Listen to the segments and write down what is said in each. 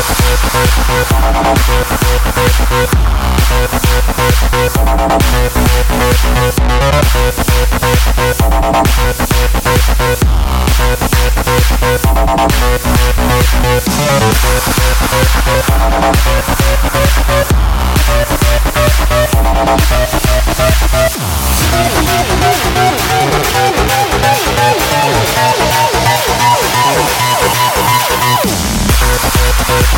Hey!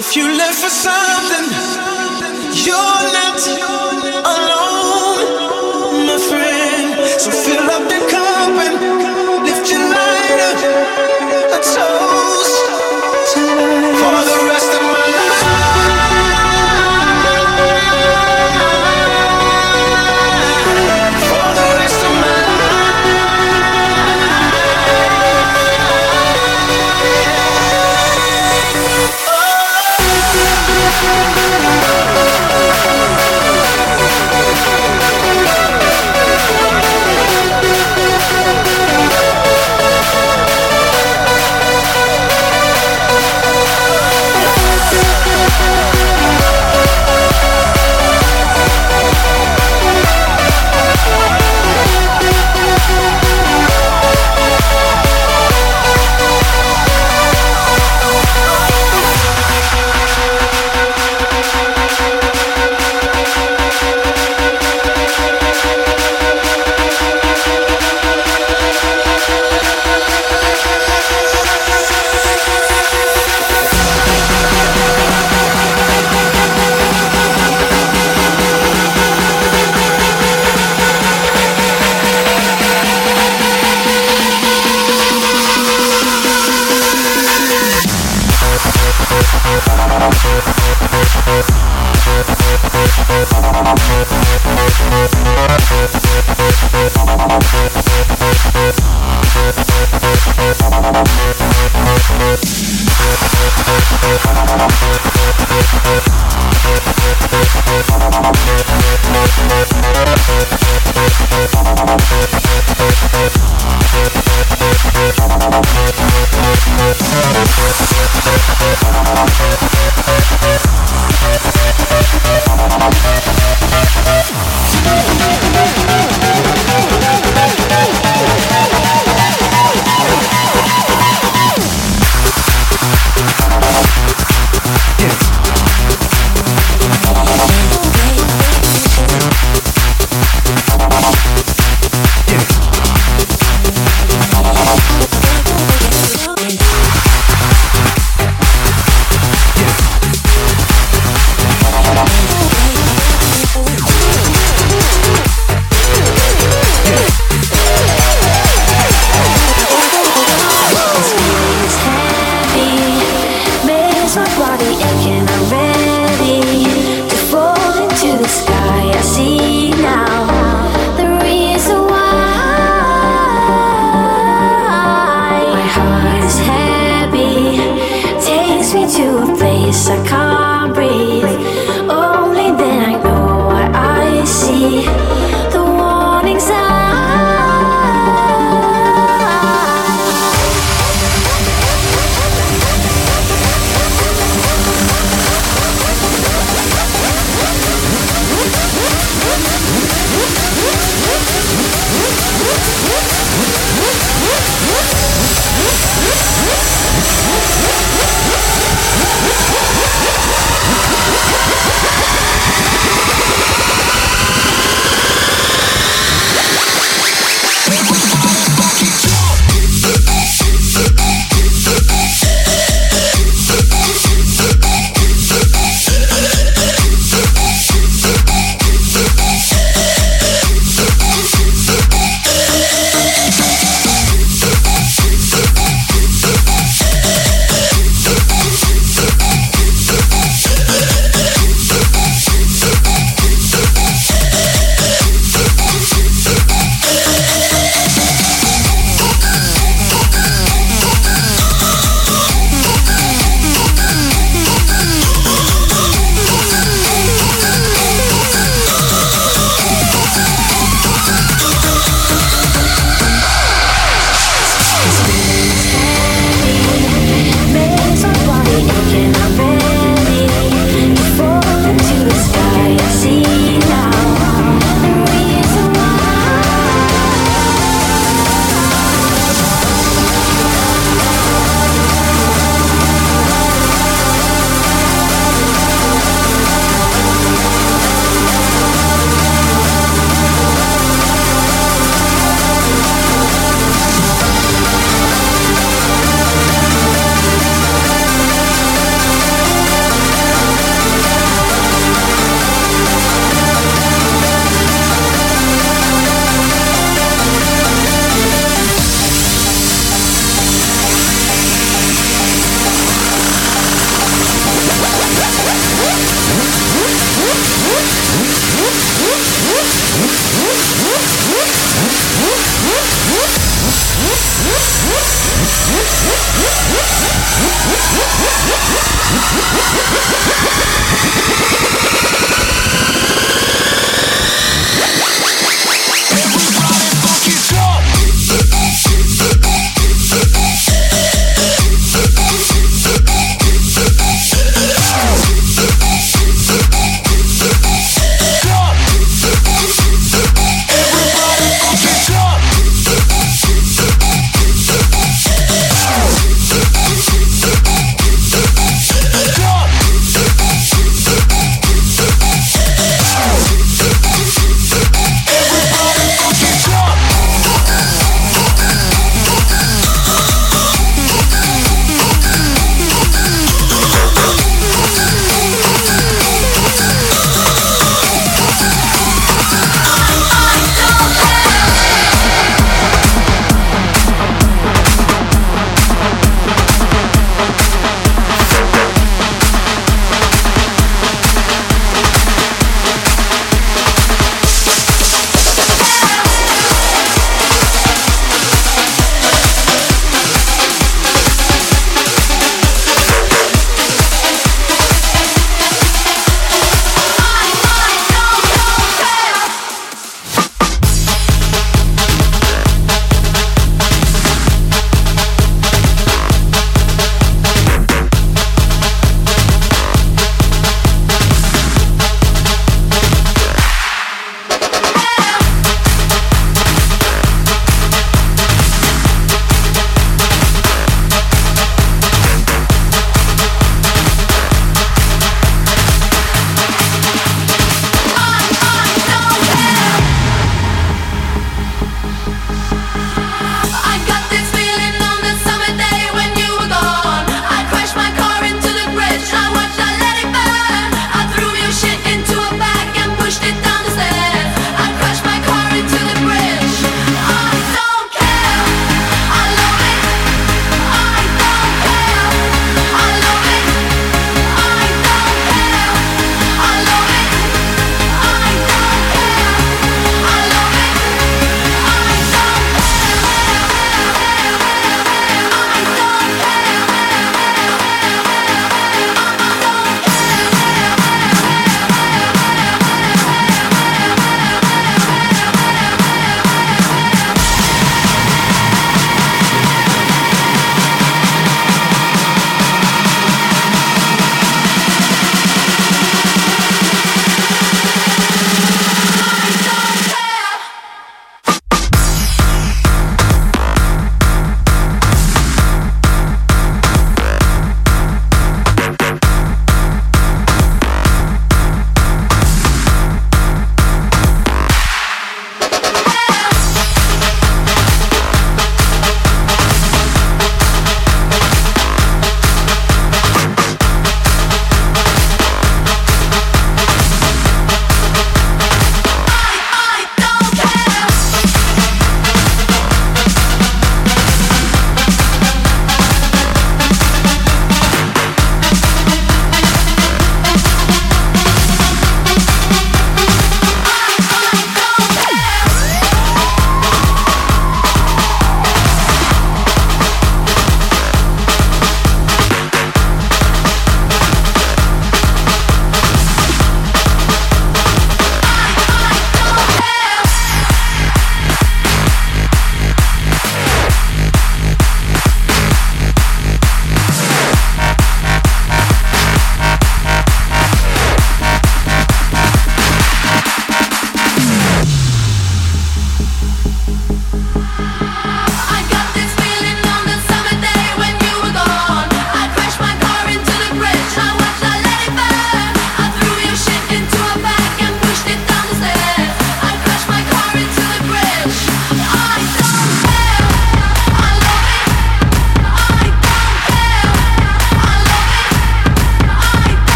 If you live for something, you're not alone, my friend. So fill up your cup and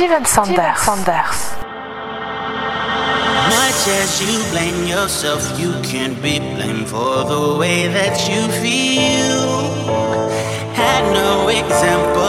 Steven Sanders. Sanders. Much as you blame yourself, you can be blamed for the way that you feel. Had no example.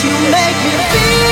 you make me feel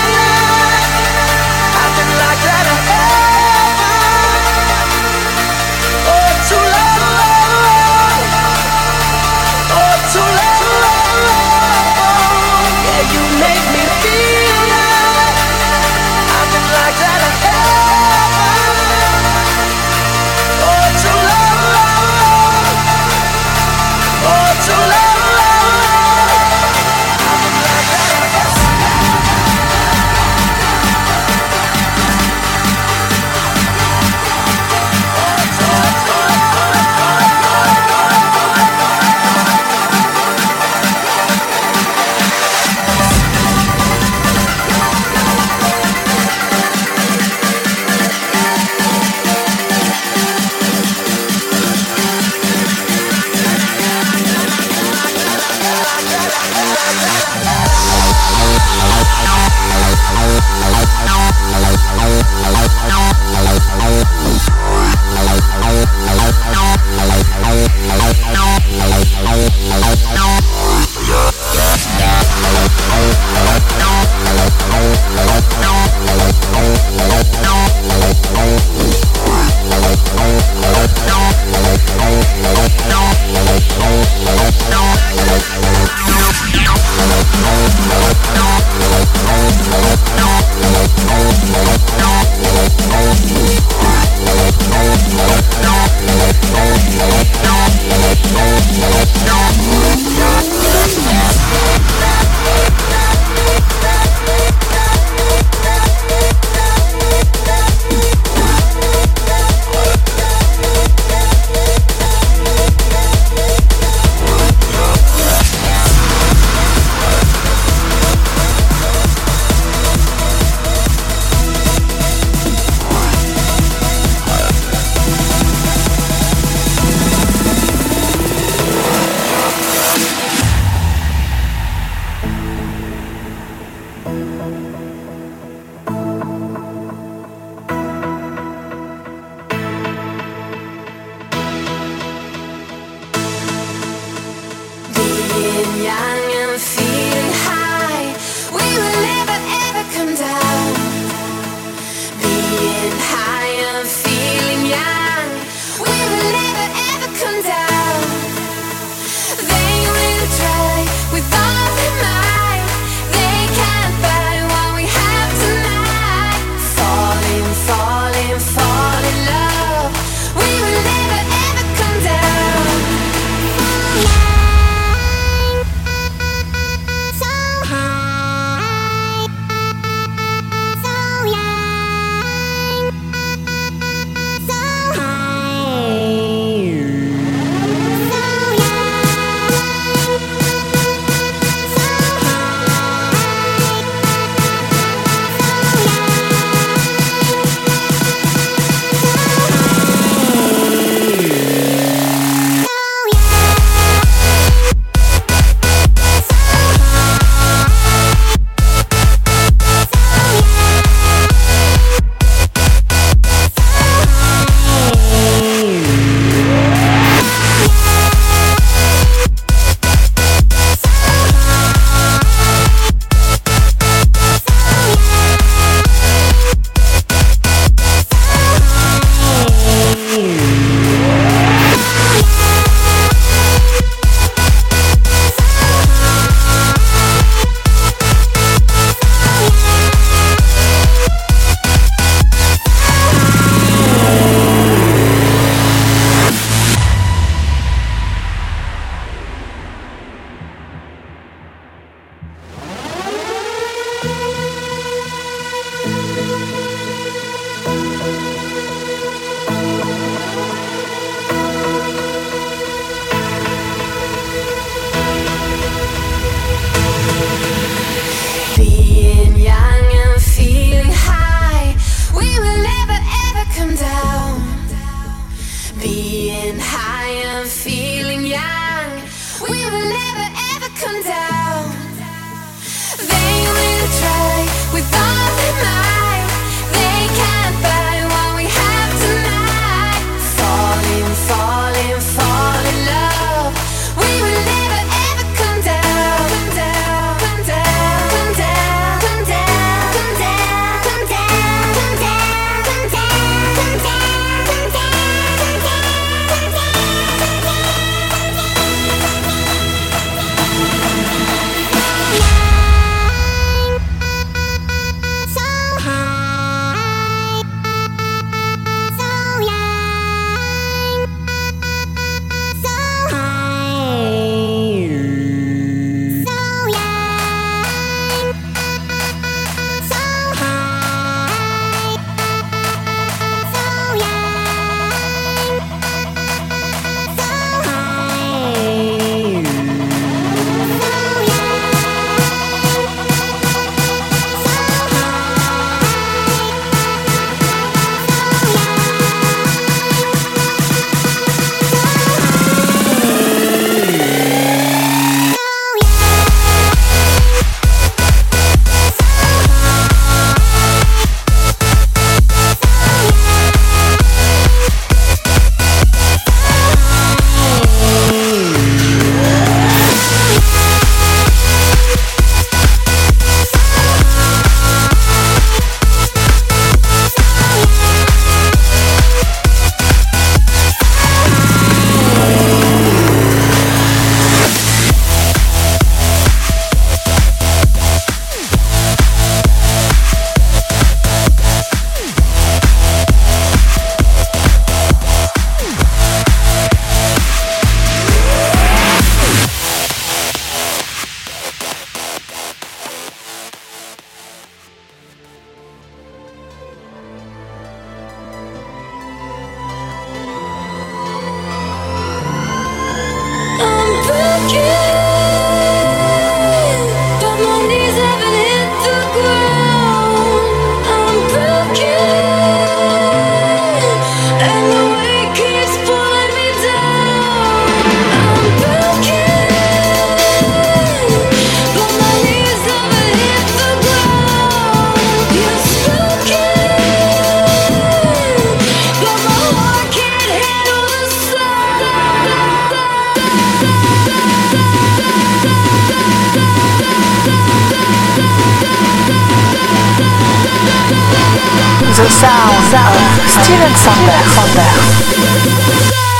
The sound of Steven Sander. sound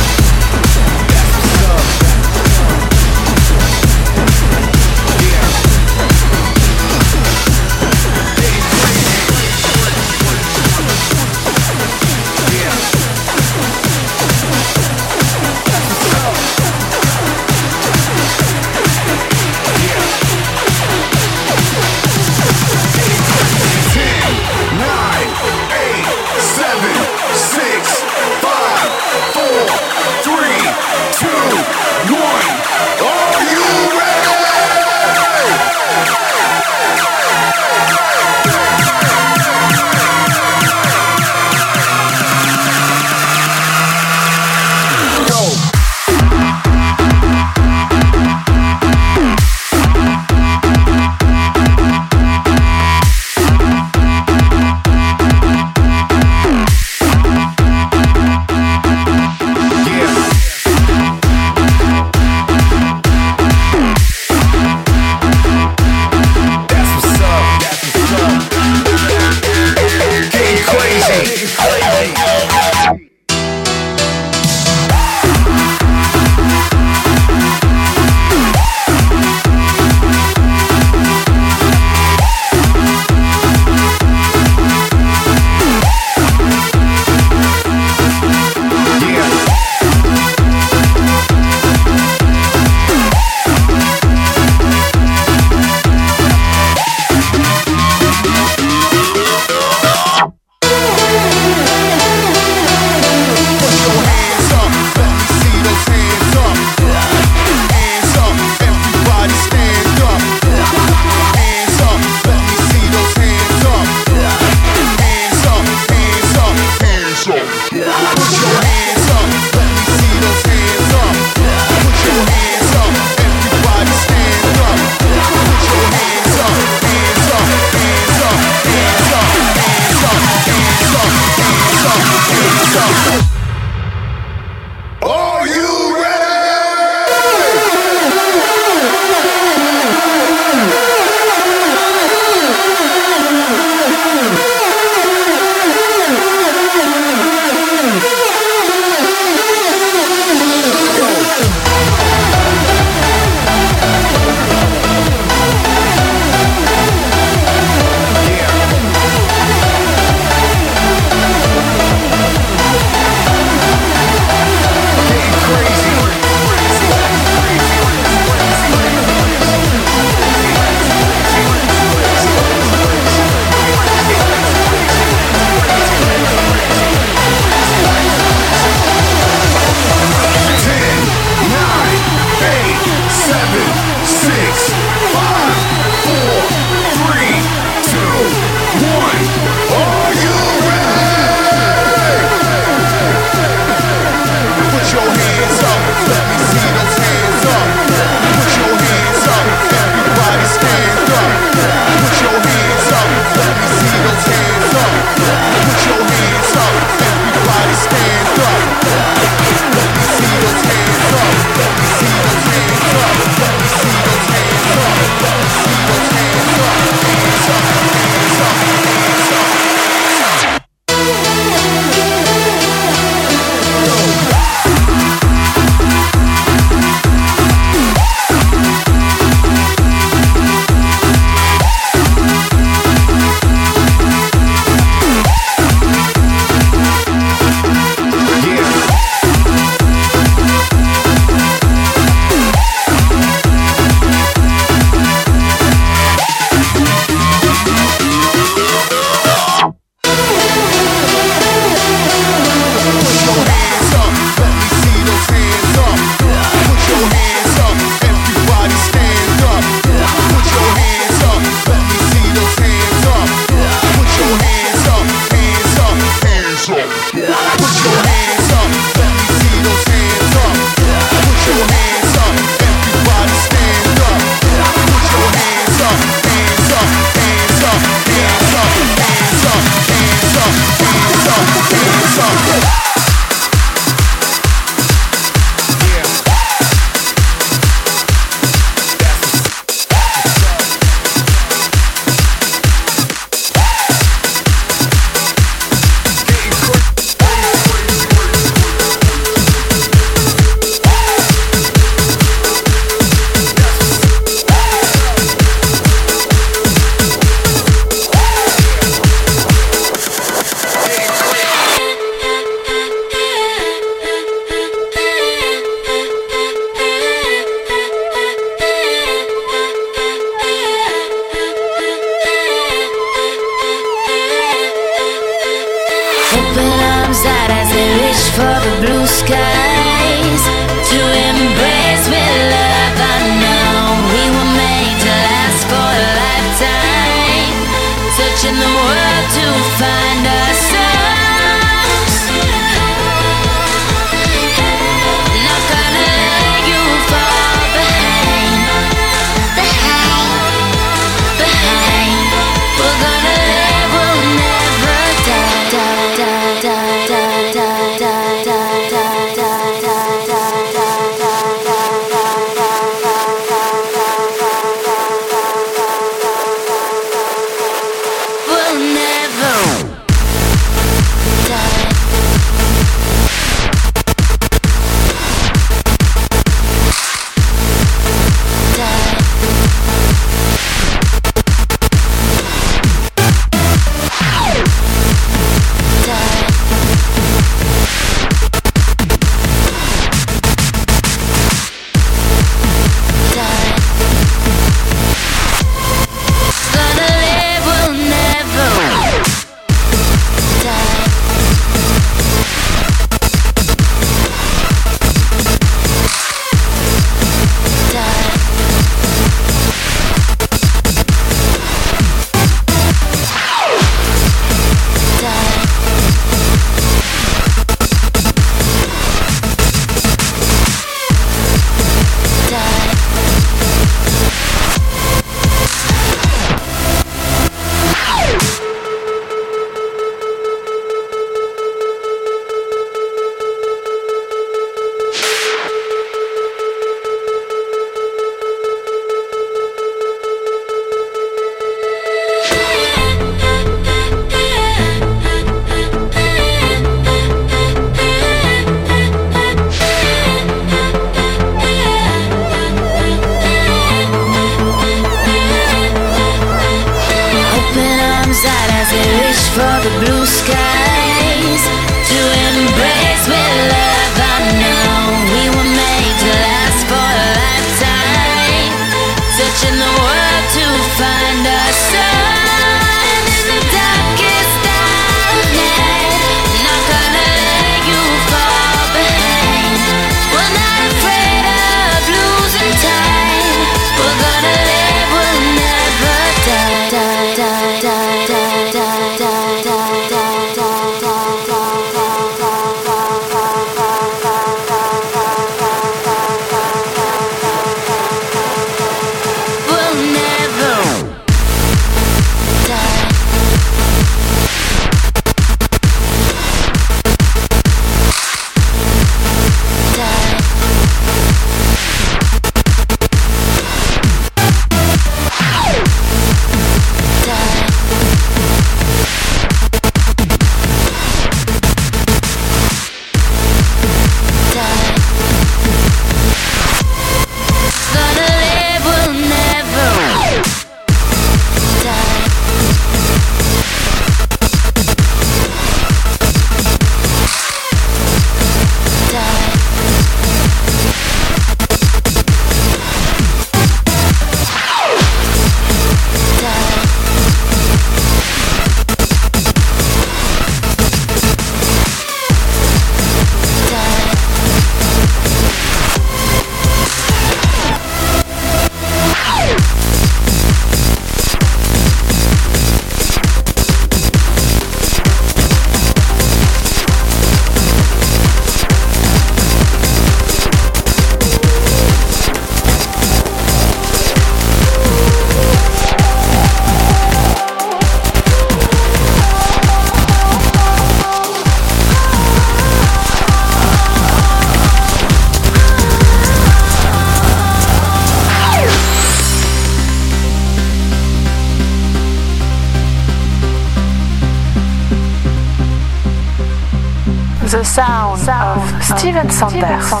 sans.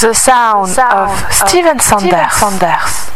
The sound, of Steven Sanders.